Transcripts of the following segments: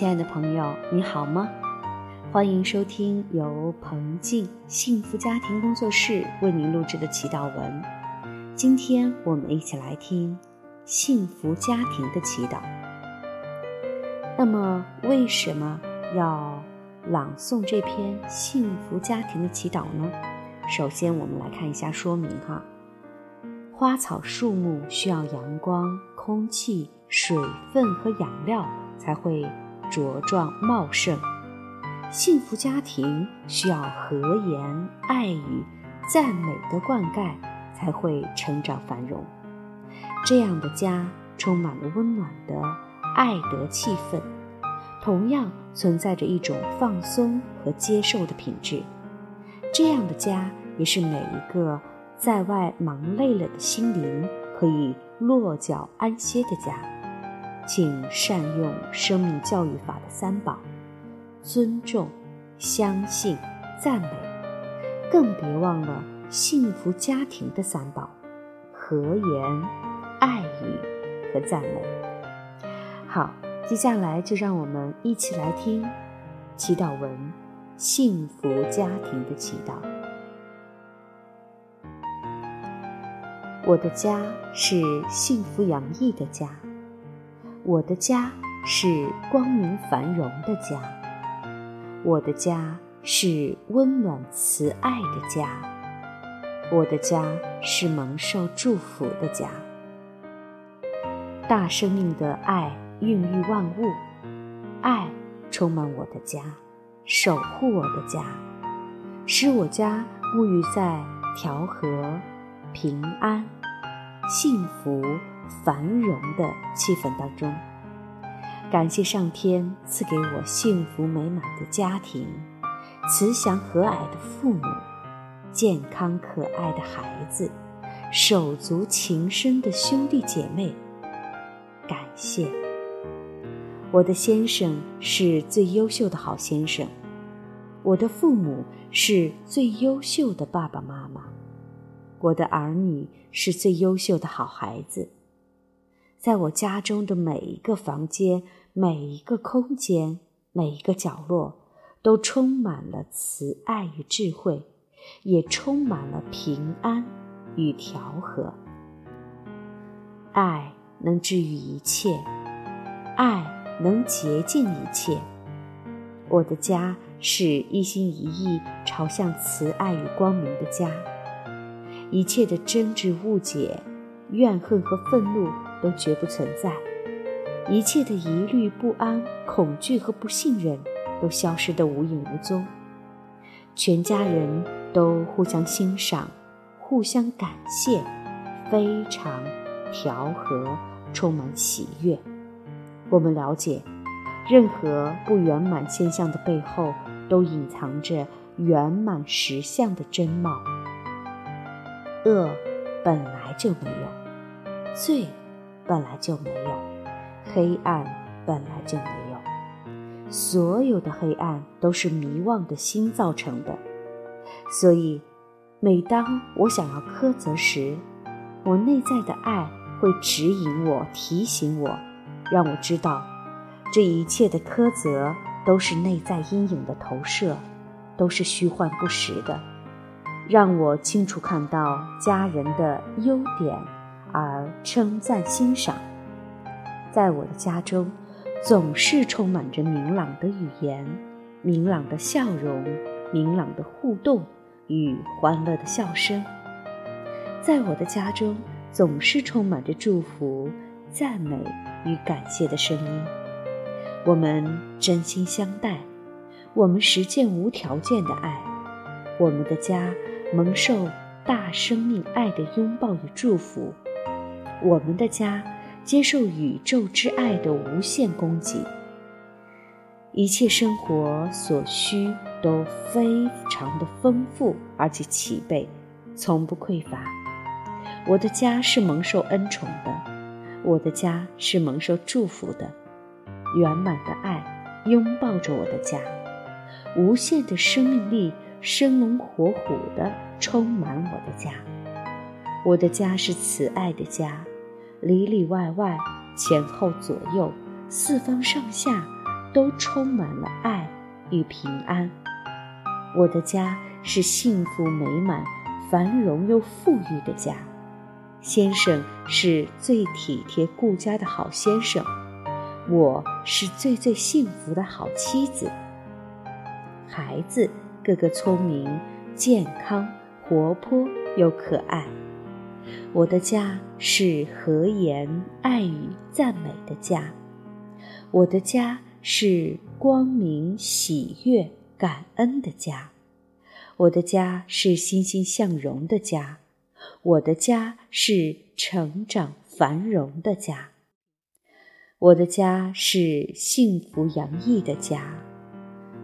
亲爱的朋友，你好吗？欢迎收听由彭静幸福家庭工作室为您录制的祈祷文。今天我们一起来听幸福家庭的祈祷。那么，为什么要朗诵这篇幸福家庭的祈祷呢？首先，我们来看一下说明哈。花草树木需要阳光、空气、水分和养料才会茁壮茂盛。幸福家庭需要和言、爱语、赞美的灌溉，才会成长繁荣。这样的家充满了温暖的爱的气氛，同样存在着一种放松和接受的品质。这样的家也是每一个在外忙累了的心灵可以落脚安歇的家。请善用生命教育法的三宝。尊重、相信、赞美，更别忘了幸福家庭的三宝：和言、爱语和赞美。好，接下来就让我们一起来听祈祷文《幸福家庭的祈祷》。我的家是幸福洋溢的家，我的家是光明繁荣的家。我的家是温暖慈爱的家，我的家是蒙受祝福的家。大生命的爱孕育万物，爱充满我的家，守护我的家，使我家沐浴在调和、平安、幸福、繁荣的气氛当中。感谢上天赐给我幸福美满的家庭，慈祥和蔼的父母，健康可爱的孩子，手足情深的兄弟姐妹。感谢我的先生是最优秀的好先生，我的父母是最优秀的爸爸妈妈，我的儿女是最优秀的好孩子。在我家中的每一个房间。每一个空间，每一个角落，都充满了慈爱与智慧，也充满了平安与调和。爱能治愈一切，爱能洁净一切。我的家是一心一意朝向慈爱与光明的家，一切的争执、误解、怨恨和愤怒都绝不存在。一切的疑虑、不安、恐惧和不信任都消失得无影无踪，全家人都互相欣赏、互相感谢，非常调和，充满喜悦。我们了解，任何不圆满现象的背后，都隐藏着圆满实相的真貌。恶本来就没有，罪本来就没有。黑暗本来就没有，所有的黑暗都是迷惘的心造成的。所以，每当我想要苛责时，我内在的爱会指引我、提醒我，让我知道，这一切的苛责都是内在阴影的投射，都是虚幻不实的，让我清楚看到家人的优点，称赞欣赏。在我的家中，总是充满着明朗的语言、明朗的笑容、明朗的互动与欢乐的笑声。在我的家中，总是充满着祝福、赞美与感谢的声音。我们真心相待，我们实践无条件的爱。我们的家蒙受大生命爱的拥抱与祝福。我们的家。接受宇宙之爱的无限供给，一切生活所需都非常的丰富而且齐备，从不匮乏。我的家是蒙受恩宠的，我的家是蒙受祝福的，圆满的爱拥抱着我的家，无限的生命力生龙活虎地充满我的家。我的家是慈爱的家。里里外外、前后左右、四方上下，都充满了爱与平安。我的家是幸福美满、繁荣又富裕的家。先生是最体贴顾家的好先生，我是最最幸福的好妻子。孩子个个聪明、健康、活泼又可爱。我的家是和颜、爱语、赞美的家。我的家是光明、喜悦、感恩的家。我的家是欣欣向荣的家。我的家是成长繁荣的家。我的家是幸福洋溢的家。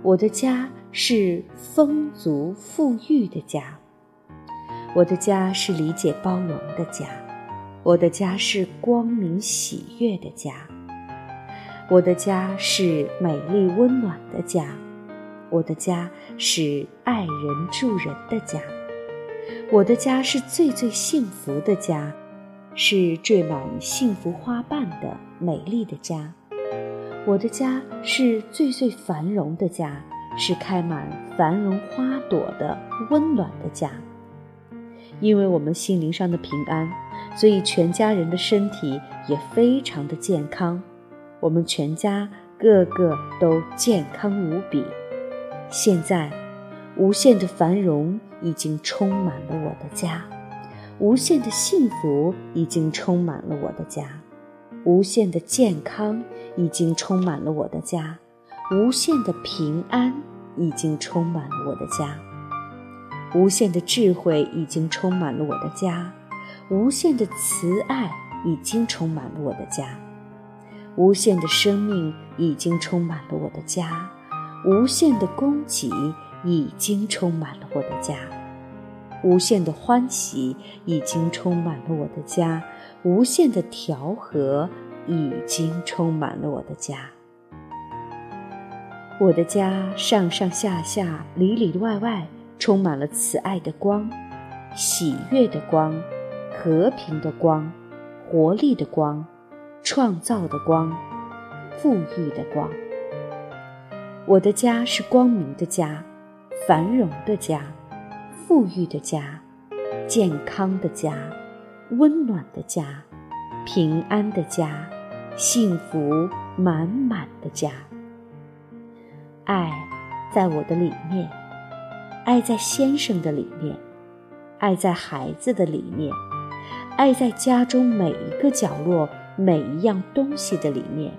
我的家是丰足富裕的家。我的家是理解包容的家。我的家是光明喜悦的家。我的家是美丽温暖的家。我的家是爱人助人的家。我的家是最最幸福的家，是缀满幸福花瓣的美丽的家。我的家是最最繁荣的家，是开满繁荣花朵的温暖的家。因为我们心灵上的平安，所以全家人的身体也非常的健康。我们全家个个都健康无比。现在，无限的繁荣。已经充满了我的家，无限的幸福已经充满了我的家，无限的健康已经充满了我的家，无限的平安已经充满了我的家，无限的智慧已经充满了我的家，无限的慈爱已经充满了我的家，无限的生命已经充满了我的家，无限的供给。已经充满了我的家，无限的欢喜已经充满了我的家，无限的调和已经充满了我的家。我的家上上下下、里里外外充满了慈爱的光、喜悦的光、和平的光、活力的光、创造的光、富裕的光。我的家是光明的家。繁荣的家，富裕的家，健康的家，温暖的家，平安的家，幸福满满的家。爱在我的里面，爱在先生的里面，爱在孩子的里面，爱在家中每一个角落、每一样东西的里面。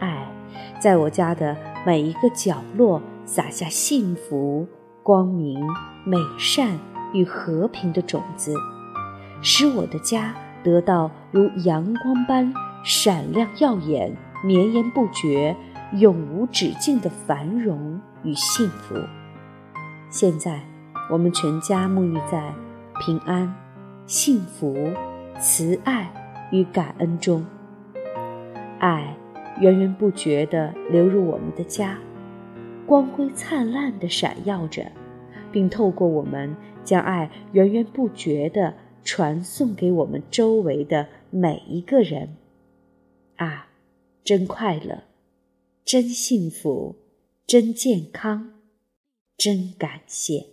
爱在我家的每一个角落。撒下幸福、光明、美善与和平的种子，使我的家得到如阳光般闪亮耀眼、绵延不绝、永无止境的繁荣与幸福。现在，我们全家沐浴在平安、幸福、慈爱与感恩中，爱源源不绝地流入我们的家。光辉灿烂的闪耀着，并透过我们将爱源源不绝的传送给我们周围的每一个人。啊，真快乐，真幸福，真健康，真感谢。